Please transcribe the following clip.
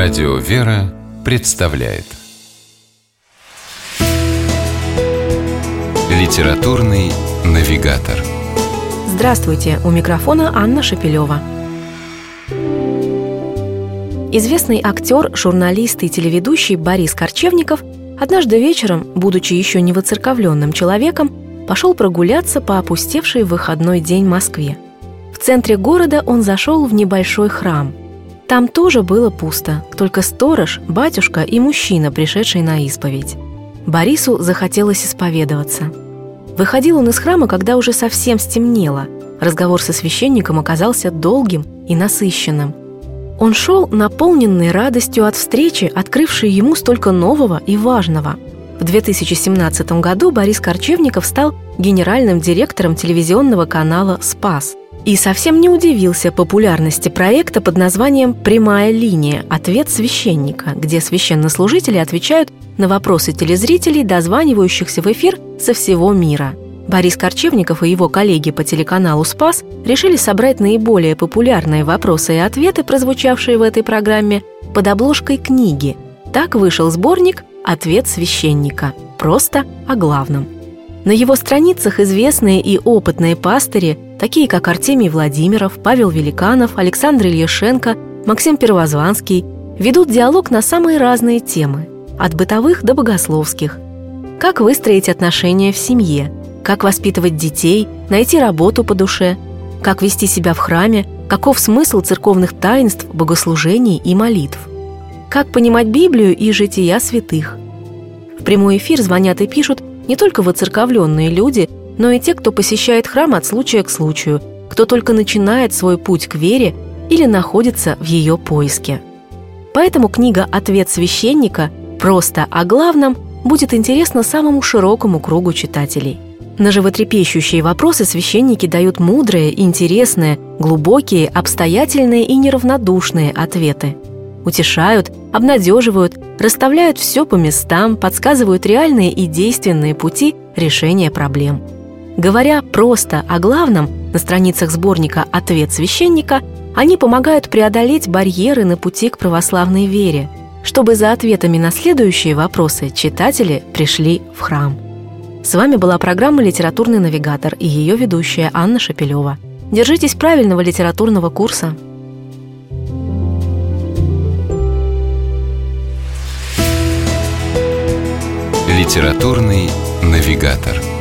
Радио «Вера» представляет Литературный навигатор Здравствуйте! У микрофона Анна Шапилева. Известный актер, журналист и телеведущий Борис Корчевников однажды вечером, будучи еще не воцерковленным человеком, пошел прогуляться по опустевшей выходной день Москве. В центре города он зашел в небольшой храм – там тоже было пусто, только сторож, батюшка и мужчина, пришедший на исповедь. Борису захотелось исповедоваться. Выходил он из храма, когда уже совсем стемнело. Разговор со священником оказался долгим и насыщенным. Он шел, наполненный радостью от встречи, открывшей ему столько нового и важного. В 2017 году Борис Корчевников стал генеральным директором телевизионного канала «Спас», и совсем не удивился популярности проекта под названием «Прямая линия. Ответ священника», где священнослужители отвечают на вопросы телезрителей, дозванивающихся в эфир со всего мира. Борис Корчевников и его коллеги по телеканалу «Спас» решили собрать наиболее популярные вопросы и ответы, прозвучавшие в этой программе, под обложкой книги. Так вышел сборник «Ответ священника». Просто о главном. На его страницах известные и опытные пастыри такие как Артемий Владимиров, Павел Великанов, Александр Ильяшенко, Максим Первозванский, ведут диалог на самые разные темы, от бытовых до богословских. Как выстроить отношения в семье, как воспитывать детей, найти работу по душе, как вести себя в храме, каков смысл церковных таинств, богослужений и молитв, как понимать Библию и жития святых. В прямой эфир звонят и пишут не только воцерковленные люди, но и те, кто посещает храм от случая к случаю, кто только начинает свой путь к вере или находится в ее поиске. Поэтому книга «Ответ священника» просто о главном будет интересна самому широкому кругу читателей. На животрепещущие вопросы священники дают мудрые, интересные, глубокие, обстоятельные и неравнодушные ответы. Утешают, обнадеживают, расставляют все по местам, подсказывают реальные и действенные пути решения проблем – Говоря просто о главном, на страницах сборника «Ответ священника» они помогают преодолеть барьеры на пути к православной вере, чтобы за ответами на следующие вопросы читатели пришли в храм. С вами была программа «Литературный навигатор» и ее ведущая Анна Шапилева. Держитесь правильного литературного курса. «Литературный навигатор»